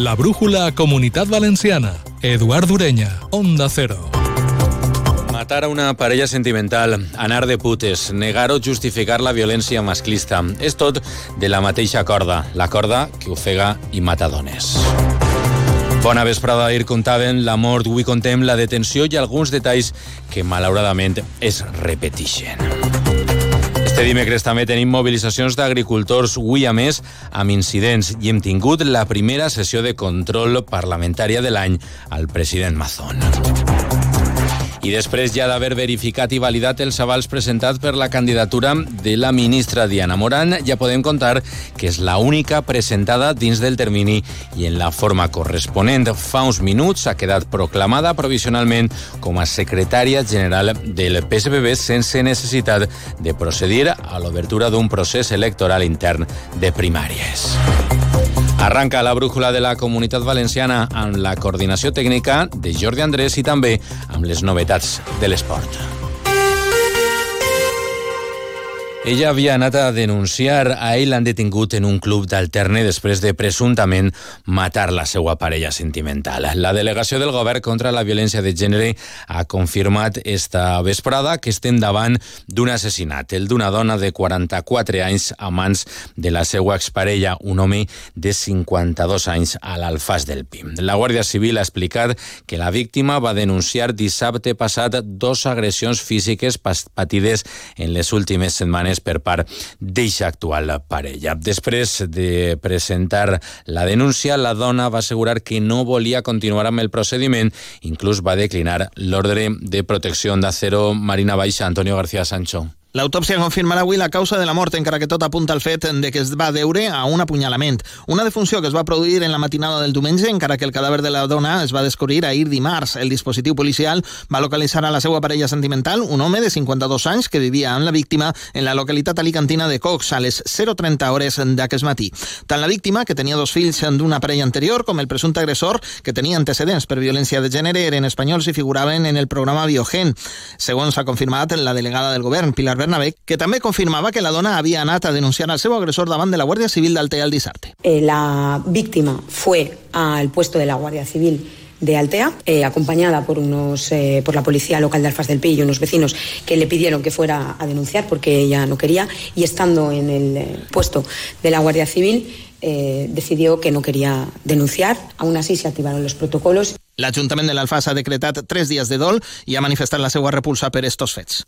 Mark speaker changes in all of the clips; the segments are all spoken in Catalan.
Speaker 1: La brújula Comunitat Valenciana. Eduard Ureña, Onda Cero.
Speaker 2: Matar a una parella sentimental, anar de putes, negar o justificar la violència masclista. És tot de la mateixa corda, la corda que ofega i mata dones. Bona vesprada, ahir contaven la mort, avui contem la detenció i alguns detalls que malauradament es repeteixen. Este dimecres també tenim mobilitzacions d'agricultors, avui a més, amb incidents, i hem tingut la primera sessió de control parlamentària de l'any al president Mazón. I després ja d'haver verificat i validat els avals presentats per la candidatura de la ministra Diana Moran, ja podem contar que és la única presentada dins del termini i en la forma corresponent. Fa uns minuts ha quedat proclamada provisionalment com a secretària general del PSBB sense necessitat de procedir a l'obertura d'un procés electoral intern de primàries. Arranca la brújula de la Comunitat Valenciana amb la coordinació tècnica de Jordi Andrés i també amb les novetats de l'esport. Ella havia anat a denunciar. A ell l'han detingut en un club d'alterne després de presumptament matar la seva parella sentimental. La delegació del govern contra la violència de gènere ha confirmat esta vesprada que estem davant d'un assassinat, el d'una dona de 44 anys a mans de la seva exparella, un home de 52 anys a l'Alfàs del Pi. La Guàrdia Civil ha explicat que la víctima va denunciar dissabte passat dos agressions físiques patides en les últimes setmanes setmanes per part d'eixa actual parella. Després de presentar la denúncia, la dona va assegurar que no volia continuar amb el procediment, inclús va declinar l'ordre de protecció d'acero Marina Baixa, Antonio García Sancho.
Speaker 3: L'autòpsia confirmarà avui la causa de la mort, encara que tot apunta al fet de que es va deure a un apunyalament. Una defunció que es va produir en la matinada del diumenge, encara que el cadàver de la dona es va descobrir ahir dimarts. El dispositiu policial va localitzar a la seva parella sentimental, un home de 52 anys que vivia amb la víctima en la localitat alicantina de Cox a les 0.30 hores d'aquest matí. Tant la víctima, que tenia dos fills d'una parella anterior, com el presumpte agressor, que tenia antecedents per violència de gènere, eren espanyols i figuraven en el programa Biogen. Segons ha confirmat la delegada del govern, Pilar Bernabé, que també confirmava que la dona havia anat a denunciar al seu agressor davant de la Guàrdia Civil d'Altea el dissabte.
Speaker 4: Eh, la víctima fue al puesto de la Guardia Civil de Altea, eh, acompañada por unos eh, por la policía local de Alfaz del Pi y unos vecinos que le pidieron que fuera a denunciar porque ella no quería y estando en el puesto de la Guardia Civil decidió que no quería denunciar. Aún así se activaron los protocolos.
Speaker 3: L'Ajuntament de l'Alfàs ha decretat tres dies de dol i ha manifestat la seva repulsa per estos fets.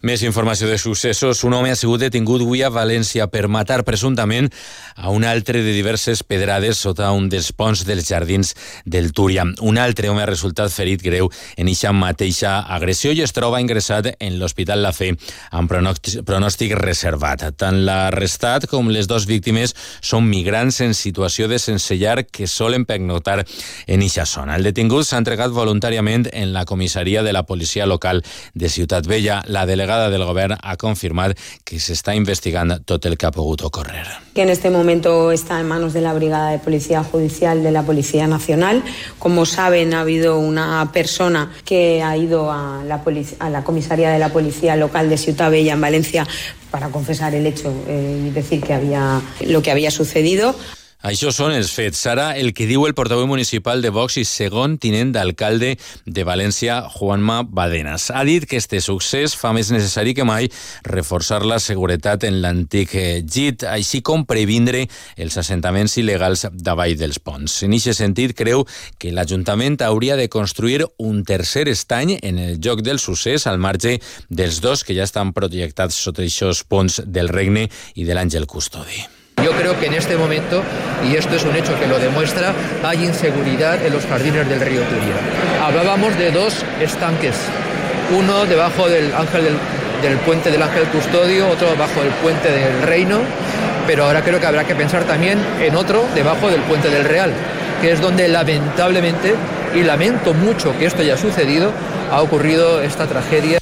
Speaker 2: Més informació de successos. Un home ha sigut detingut avui a València per matar presumptament a un altre de diverses pedrades sota un dels ponts dels jardins del Túria. Un altre home ha resultat ferit greu en eixa mateixa agressió i es troba ingressat en l'Hospital La Fe amb pronòstic reservat. Tant l'arrestat com les dues víctimes són migrants en situació de sense llar que solen pernoctar en eixa zona. El detingut s'ha entregat voluntàriament en la comissaria de la policia local de Ciutat Vella. La delegada del govern ha confirmat que s'està investigant tot el que ha pogut ocórrer.
Speaker 4: Que en este momento está en manos de la Brigada de Policía Judicial de la Policía Nacional. Como saben, ha habido una persona que ha ido a la, a la comisaría de la Policía Local de Ciutat Vella en Valencia para confesar el hecho eh, y decir que había lo que había sucedido.
Speaker 2: Això són els fets. Serà el que diu el portaveu municipal de Vox i segon tinent d'alcalde de València, Juanma Badenas. Ha dit que este succés fa més necessari que mai reforçar la seguretat en l'antic GIT, així com previndre els assentaments il·legals davall dels ponts. En aquest sentit, creu que l'Ajuntament hauria de construir un tercer estany en el lloc del succés al marge dels dos que ja estan projectats sota aquests ponts del Regne i de l'Àngel Custodi.
Speaker 5: Creo que en este momento, y esto es un hecho que lo demuestra, hay inseguridad en los jardines del río Turia. Hablábamos de dos estanques, uno debajo del ángel del, del puente del Ángel Custodio, otro bajo el puente del Reino, pero ahora creo que habrá que pensar también en otro debajo del puente del Real, que es donde lamentablemente, y lamento mucho que esto haya sucedido, ha ocurrido esta tragedia.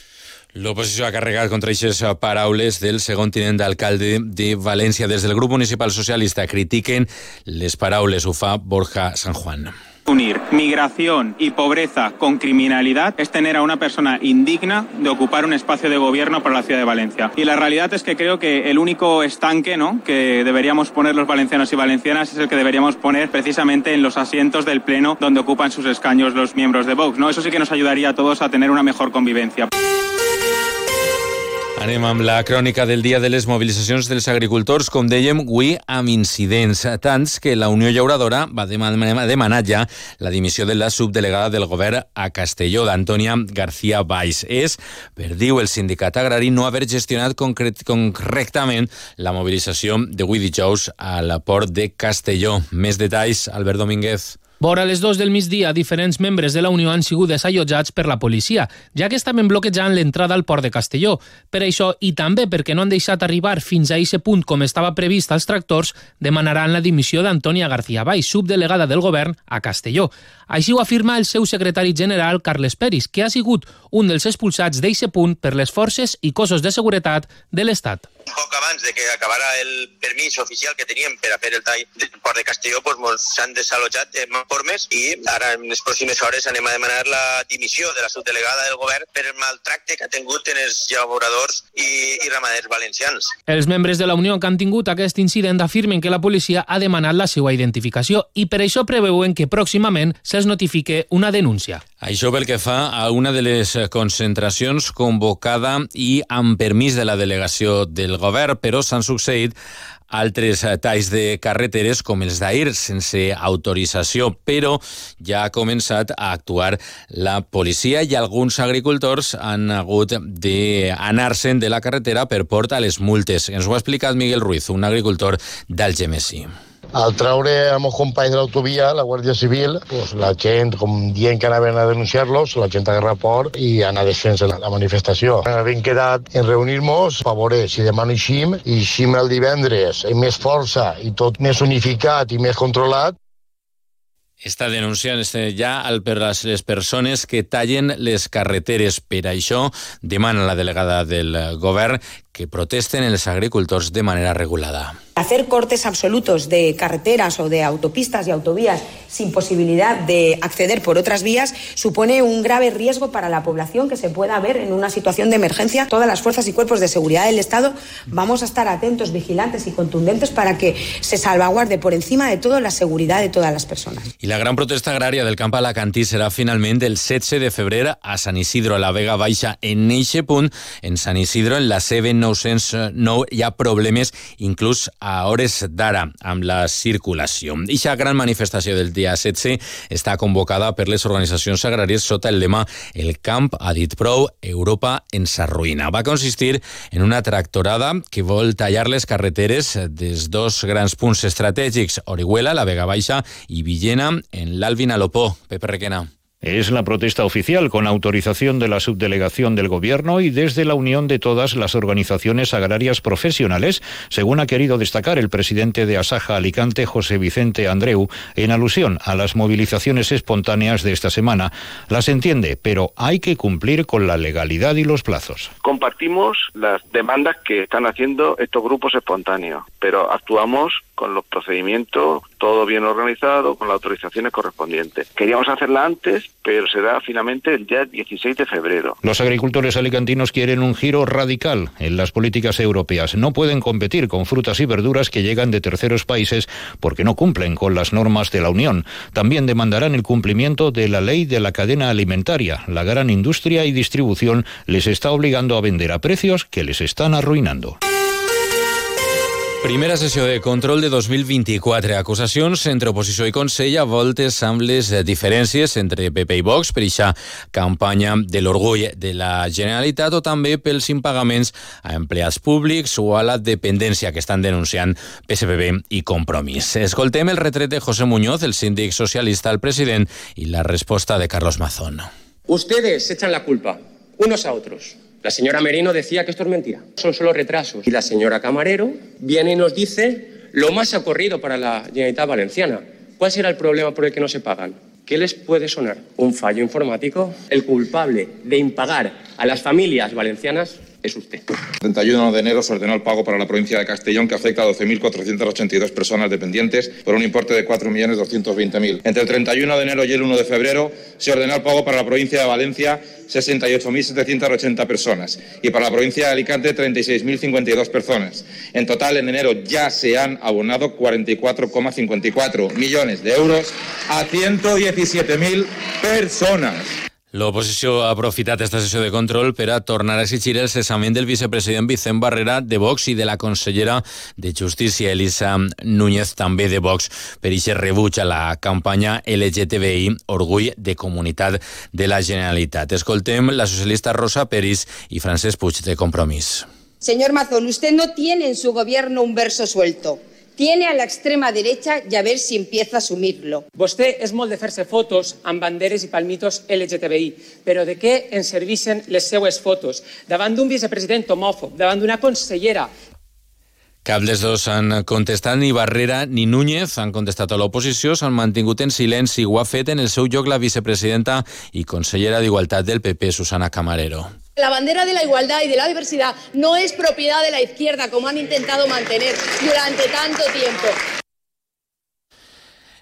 Speaker 2: L'oposició ha carregat contra aquestes paraules del segon tinent d'alcalde de València. Des del grup municipal socialista critiquen les paraules, ho fa Borja San Juan.
Speaker 6: Unir migración y pobreza con criminalidad es tener a una persona indigna de ocupar un espacio de gobierno para la ciudad de Valencia. Y la realidad es que creo que el único estanque ¿no? que deberíamos poner los valencianos y valencianas es el que deberíamos poner precisamente en los asientos del Pleno donde ocupan sus escaños los miembros de Vox. ¿no? Eso sí que nos ayudaría a todos a tener una mejor convivencia.
Speaker 2: Anem amb la crònica del dia de les mobilitzacions dels agricultors, com dèiem, avui amb incidents, tants que la Unió Llauradora va demanar ja la dimissió de la subdelegada del govern a Castelló, d'Antònia García Valls. És, per diu el sindicat agrari, no haver gestionat correctament la mobilització d'avui dijous al port de Castelló. Més detalls, Albert Domínguez.
Speaker 7: Vora les dos del migdia, diferents membres de la Unió han sigut desallotjats per la policia, ja que estaven bloquejant l'entrada al port de Castelló. Per això, i també perquè no han deixat arribar fins a aquest punt com estava previst als tractors, demanaran la dimissió d'Antònia García Baix, subdelegada del govern a Castelló. Així ho afirma el seu secretari general, Carles Peris, que ha sigut un dels expulsats d'aquest punt per les forces i cossos de seguretat de l'Estat.
Speaker 8: Un poc abans de que acabara el permís oficial que teníem per a fer el tall del port de Castelló, doncs s'han desallotjat en formes i ara en les pròximes hores anem a demanar la dimissió de la subdelegada del govern per el maltracte que ha tingut en els llauradors i, i ramaders valencians.
Speaker 7: Els membres de la Unió que han tingut aquest incident afirmen que la policia ha demanat la seva identificació i per això preveuen que pròximament se'ls notifique una denúncia.
Speaker 2: Això pel que fa a una de les concentracions convocada i amb permís de la delegació del govern, però s'han succeït altres talls de carreteres com els d'ahir sense autorització, però ja ha començat a actuar la policia i alguns agricultors han hagut d'anar-se'n de la carretera per portar les multes. Ens ho ha explicat Miguel Ruiz, un agricultor d'Algemesí.
Speaker 9: Al treure a meus companys de l'autovia, la Guàrdia Civil, pues, la gent, com dient que anaven a denunciar-los, la gent agarra port i anar desfent la, la manifestació. Havem quedat en reunir-nos a veure si demà no eixim, i eixim el divendres amb més força i tot més unificat i més controlat,
Speaker 2: està denunciant ja per les persones que tallen les carreteres. Per això demana la delegada del govern que protesten els agricultors de manera regulada.
Speaker 4: Hacer cortes absolutos de carreteras o de autopistas y autovías sin posibilidad de acceder por otras vías supone un grave riesgo para la población que se pueda ver en una situación de emergencia. Todas las fuerzas y cuerpos de seguridad del Estado vamos a estar atentos, vigilantes y contundentes para que se salvaguarde por encima de todo la seguridad de todas las personas.
Speaker 2: I la gran protesta agrària del camp alacantí serà finalment el 16 de febrer a Sant Isidro, a la Vega Baixa. En eixe punt, en Sant Isidro, en la CB909, hi ha problemes a hores d'ara amb la circulació. Ixa gran manifestació del dia 16 està convocada per les organitzacions agràries sota el lema El camp ha dit prou, Europa ens arruïna. Va consistir en una tractorada que vol tallar les carreteres des dos grans punts estratègics, Orihuela, la Vega Baixa i Villena, en l'Alvin Alopó. Pepe Requena.
Speaker 10: Es la protesta oficial con autorización de la subdelegación del Gobierno y desde la unión de todas las organizaciones agrarias profesionales, según ha querido destacar el presidente de Asaja Alicante, José Vicente Andreu, en alusión a las movilizaciones espontáneas de esta semana. Las entiende, pero hay que cumplir con la legalidad y los plazos.
Speaker 11: Compartimos las demandas que están haciendo estos grupos espontáneos, pero actuamos con los procedimientos, todo bien organizado, con las autorizaciones correspondientes. Queríamos hacerla antes, pero será finalmente el día 16 de febrero.
Speaker 10: Los agricultores alicantinos quieren un giro radical en las políticas europeas. No pueden competir con frutas y verduras que llegan de terceros países porque no cumplen con las normas de la Unión. También demandarán el cumplimiento de la ley de la cadena alimentaria. La gran industria y distribución les está obligando a vender a precios que les están arruinando.
Speaker 2: Primera sessió de control de 2024. Acusacions entre oposició i Consell a voltes amb les diferències entre PP i Vox per aquesta campanya de l'orgull de la Generalitat o també pels impagaments a empleats públics o a la dependència que estan denunciant PSPB i Compromís. Escoltem el retret de José Muñoz, el síndic socialista al president, i la resposta de Carlos Mazón.
Speaker 12: Ustedes echan la culpa unos a otros. La señora Merino decía que esto es mentira, son solo retrasos. Y la señora Camarero viene y nos dice lo más ocurrido para la Generalitat Valenciana. ¿Cuál será el problema por el que no se pagan? ¿Qué les puede sonar? ¿Un fallo informático? ¿El culpable de impagar a las familias valencianas?
Speaker 13: Es usted. El 31 de enero se ordenó el pago para la provincia de Castellón que afecta a 12.482 personas dependientes por un importe de 4.220.000. Entre el 31 de enero y el 1 de febrero se ordenó el pago para la provincia de Valencia 68.780 personas y para la provincia de Alicante 36.052 personas. En total, en enero ya se han abonado 44,54 millones de euros a 117.000 personas.
Speaker 2: L'oposició ha aprofitat esta sessió de control per a tornar a exigir el cessament del vicepresident Vicent Barrera de Vox i de la consellera de Justícia Elisa Núñez també de Vox per aquest rebuig a la campanya LGTBI Orgull de Comunitat de la Generalitat. Escoltem la socialista Rosa Peris i Francesc Puig de Compromís.
Speaker 8: Señor Mazón, usted no tiene en su gobierno un verso suelto. Tiene a la extrema derecha y a ver si empieza a asumirlo.
Speaker 12: Vostè és molt de fer-se fotos amb banderes i palmitos LGTBI, però de què ens serveixen les seues fotos? Davant d'un vicepresident homòfob, davant d'una consellera
Speaker 2: Cap dels dos han contestat, ni Barrera ni Núñez han contestat a l'oposició, s'han mantingut en silenci. Ho ha fet en el seu lloc la vicepresidenta i consellera d'Igualtat del PP, Susana Camarero.
Speaker 14: La bandera de la igualdad y de la diversidad no es propiedad de la izquierda, como han intentado mantener durante tanto tiempo.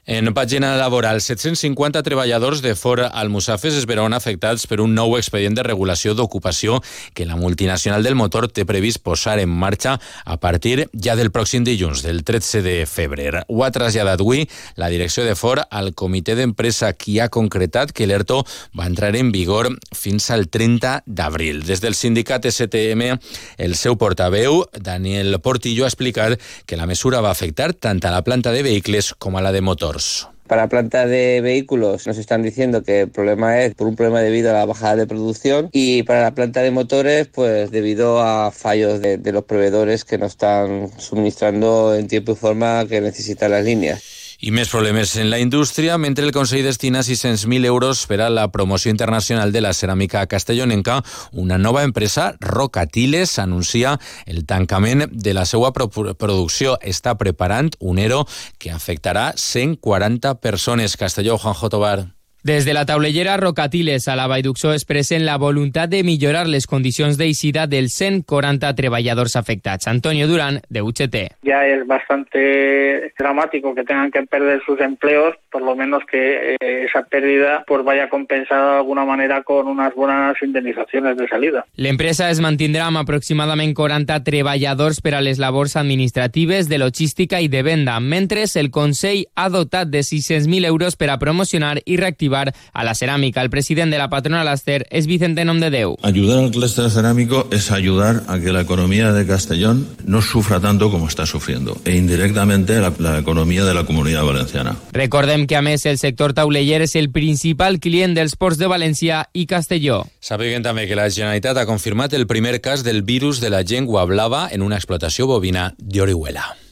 Speaker 2: En pàgina laboral, 750 treballadors de Ford Almussafes es veuran afectats per un nou expedient de regulació d'ocupació que la multinacional del motor té previst posar en marxa a partir ja del pròxim dilluns, del 13 de febrer. Ho ha traslladat avui la direcció de Ford al comitè d'empresa qui ha concretat que l'ERTO va entrar en vigor fins al 30 d'abril. Des del sindicat STM, el seu portaveu, Daniel Portillo, ha explicat que la mesura va afectar tant a la planta de vehicles com a la de motors.
Speaker 15: Para la planta de vehículos nos están diciendo que el problema es por un problema debido a la bajada de producción y para la planta de motores pues debido a fallos de, de los proveedores que no están suministrando en tiempo y forma que necesitan las líneas.
Speaker 2: I més problemes en la indústria, mentre el Consell destina 600.000 euros per a la promoció internacional de la ceràmica castellonenca, una nova empresa, Rocatiles, anuncia el tancament de la seva producció. Està preparant un ERO que afectarà 140 persones. Castelló, Juanjo Tobar.
Speaker 16: Des de la taulellera Rocatiles a la Vaiducció expressen la voluntat de millorar les condicions d'eixida dels 140 treballadors afectats. Antonio Durán, de UGT.
Speaker 9: Ya es bastante dramático que tengan que perder sus empleos, por lo menos que eh, esa pérdida pues vaya compensada de alguna manera con unas buenas indemnizaciones de salida.
Speaker 16: L'empresa es mantindrà amb aproximadament 40 treballadors per a les labors administratives, de logística i de venda, mentre el Consell ha dotat de 600.000 euros per a promocionar i reactivar a la cerámica. El presidente de la patronal Aster es Vicente Nomdedeu.
Speaker 17: Ayudar al clúster cerámico es ayudar a que la economía de Castellón no sufra tanto como está sufriendo e indirectamente la, la economía de la comunidad valenciana.
Speaker 16: Recordem que a més el sector tauleller és el principal client dels ports de València i Castelló.
Speaker 2: Sabem també que la Generalitat ha confirmat el primer cas del virus de la llengua blava en una explotació bovina d'Orihuela.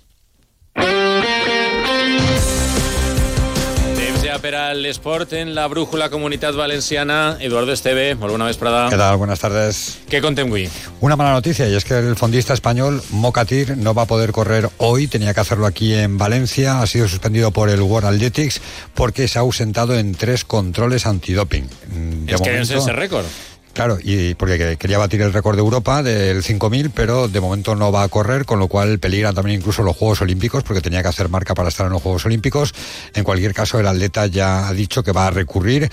Speaker 2: Per a l'esport en la brújula Comunitat Valenciana. Eduardo Esteve, molt bona vesprada.
Speaker 18: ¿Qué tal? Buenas tardes.
Speaker 2: ¿Qué contem avui?
Speaker 18: Una mala noticia y es que el fondista español Mocatir no va a poder correr hoy, tenía que hacerlo aquí en Valencia, ha sido suspendido por el World Athletics porque se ha ausentado en tres controles antidoping.
Speaker 2: De es momento, que es ese récord.
Speaker 18: Claro, y porque quería batir el récord de Europa del 5.000, pero de momento no va a correr, con lo cual peligra también incluso los Juegos Olímpicos, porque tenía que hacer marca para estar en los Juegos Olímpicos. En cualquier caso, el atleta ya ha dicho que va a recurrir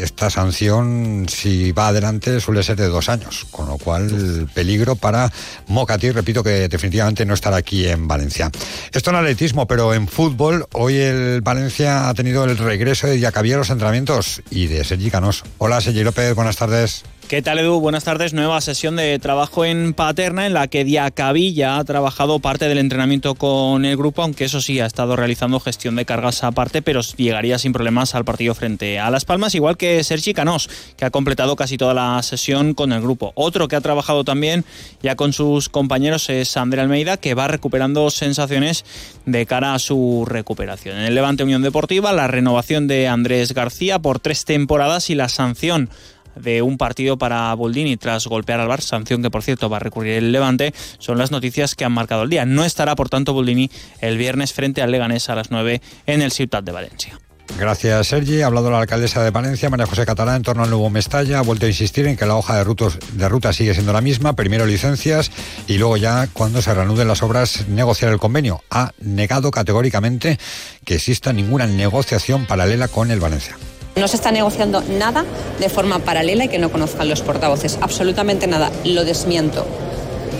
Speaker 18: esta sanción, si va adelante, suele ser de dos años, con lo cual peligro para Mocati, repito que definitivamente no estará aquí en Valencia. Esto en atletismo, pero en fútbol, hoy el Valencia ha tenido el regreso de Diacabí a los entrenamientos y de Sergi Canós. Hola Sergi López, buenas tardes.
Speaker 19: ¿Qué tal Edu? Buenas tardes. Nueva sesión de trabajo en Paterna en la que Diacabí ya ha trabajado parte del entrenamiento con el grupo, aunque eso sí ha estado realizando gestión de cargas aparte, pero llegaría sin problemas al partido frente a Las Palmas, igual que Sergi Canós, que ha completado casi toda la sesión con el grupo. Otro que ha trabajado también ya con sus compañeros es André Almeida, que va recuperando sensaciones de cara a su recuperación. En el Levante Unión Deportiva, la renovación de Andrés García por tres temporadas y la sanción de un partido para Boldini tras golpear al Bar, sanción que por cierto va a recurrir el Levante, son las noticias que han marcado el día. No estará por tanto Boldini el viernes frente al Leganés a las 9 en el Ciutat de Valencia.
Speaker 18: Gracias, Sergi. Ha hablado la alcaldesa de Valencia, María José Catalán, en torno al nuevo Mestalla. Ha vuelto a insistir en que la hoja de, de ruta sigue siendo la misma. Primero licencias y luego ya, cuando se reanuden las obras, negociar el convenio. Ha negado categóricamente que exista ninguna negociación paralela con el Valencia.
Speaker 14: No se está negociando nada de forma paralela y que no conozcan los portavoces. Absolutamente nada. Lo desmiento.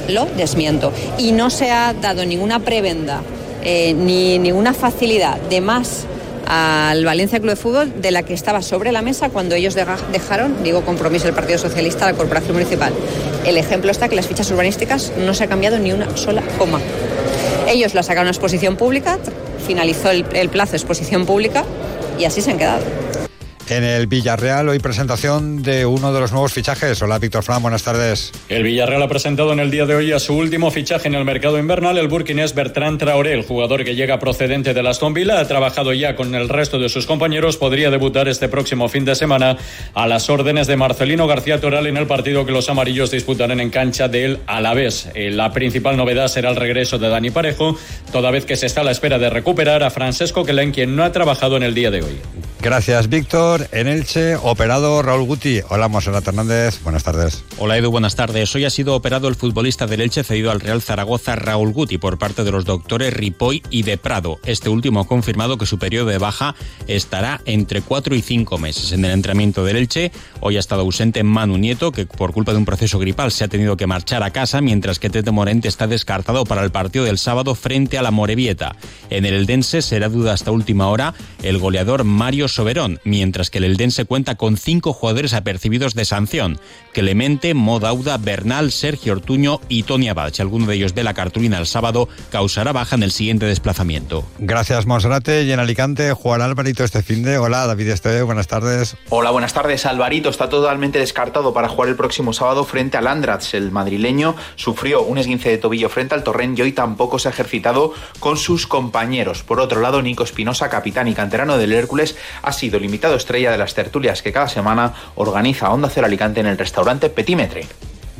Speaker 14: Lo desmiento. Y no se ha dado ninguna prebenda eh, ni ninguna facilidad de más al Valencia Club de Fútbol de la que estaba sobre la mesa cuando ellos dejaron, digo, compromiso del Partido Socialista la Corporación Municipal. El ejemplo está que las fichas urbanísticas no se ha cambiado ni una sola coma. Ellos la sacaron a exposición pública, finalizó el, el plazo de exposición pública y así se han quedado.
Speaker 18: En el Villarreal, hoy presentación de uno de los nuevos fichajes. Hola, Víctor Fran, buenas tardes.
Speaker 17: El Villarreal ha presentado en el día de hoy a su último fichaje en el mercado invernal, el burkinés Bertrand Traoré, el jugador que llega procedente de la Aston Villa, ha trabajado ya con el resto de sus compañeros, podría debutar este próximo fin de semana a las órdenes de Marcelino García Toral en el partido que los amarillos disputarán en cancha del Alavés. Eh, la principal novedad será el regreso de Dani Parejo, toda vez que se está a la espera de recuperar a Francesco Quelen, quien no ha trabajado en el día de hoy.
Speaker 18: Gracias, Víctor. En Elche, operado Raúl Guti. Hola, Monserrat Hernández. Buenas tardes.
Speaker 20: Hola, Edu. Buenas tardes. Hoy ha sido operado el futbolista del Elche cedido al Real Zaragoza, Raúl Guti, por parte de los doctores Ripoll y de Prado. Este último ha confirmado que su periodo de baja estará entre cuatro y cinco meses. En el entrenamiento del Elche, hoy ha estado ausente Manu Nieto, que por culpa de un proceso gripal se ha tenido que marchar a casa, mientras que Tete Morente está descartado para el partido del sábado frente a la Morevieta. En el Eldense será duda hasta última hora el goleador Mario Soberón, mientras que el Eldense cuenta con cinco jugadores apercibidos de sanción. Clemente, Modauda, Bernal, Sergio Ortuño y Tony Abad. Si alguno de ellos de la cartulina el sábado, causará baja en el siguiente desplazamiento.
Speaker 18: Gracias, Monserrate. Y en Alicante, Juan Alvarito este fin de. Hola, David Esteve, buenas tardes.
Speaker 21: Hola, buenas tardes. Alvarito está totalmente descartado para jugar el próximo sábado frente al Andrats. El madrileño sufrió un esguince de tobillo frente al Torrent y hoy tampoco se ha ejercitado con sus compañeros. Por otro lado, Nico Espinosa, capitán y canterano del Hércules, ha sido el invitado estrella de las tertulias que cada semana organiza Onda Cero Alicante en el restaurante Petímetre.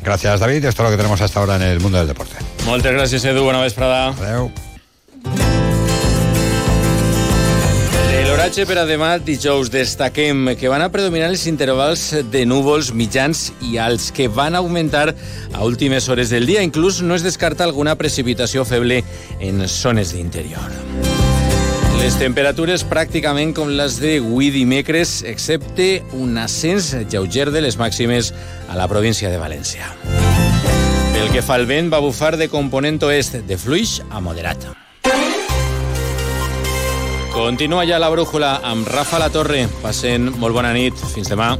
Speaker 18: Gracias, David. Esto es lo que tenemos hasta ahora en el mundo del deporte.
Speaker 2: Muchas gracias, Edu. Buena vesprada.
Speaker 18: Adeu.
Speaker 2: De l'oratge per a demà, dijous, destaquem que van a predominar els intervals de núvols mitjans i alts que van augmentar a últimes hores del dia. Inclús no es descarta alguna precipitació feble en zones d'interior. Les temperatures pràcticament com les de avui dimecres, excepte un ascens lleuger de les màximes a la província de València. Pel que fa al vent, va bufar de component oest, de fluix a moderat. Continua ja la brújula amb Rafa La Torre. Passen molt bona nit. Fins demà.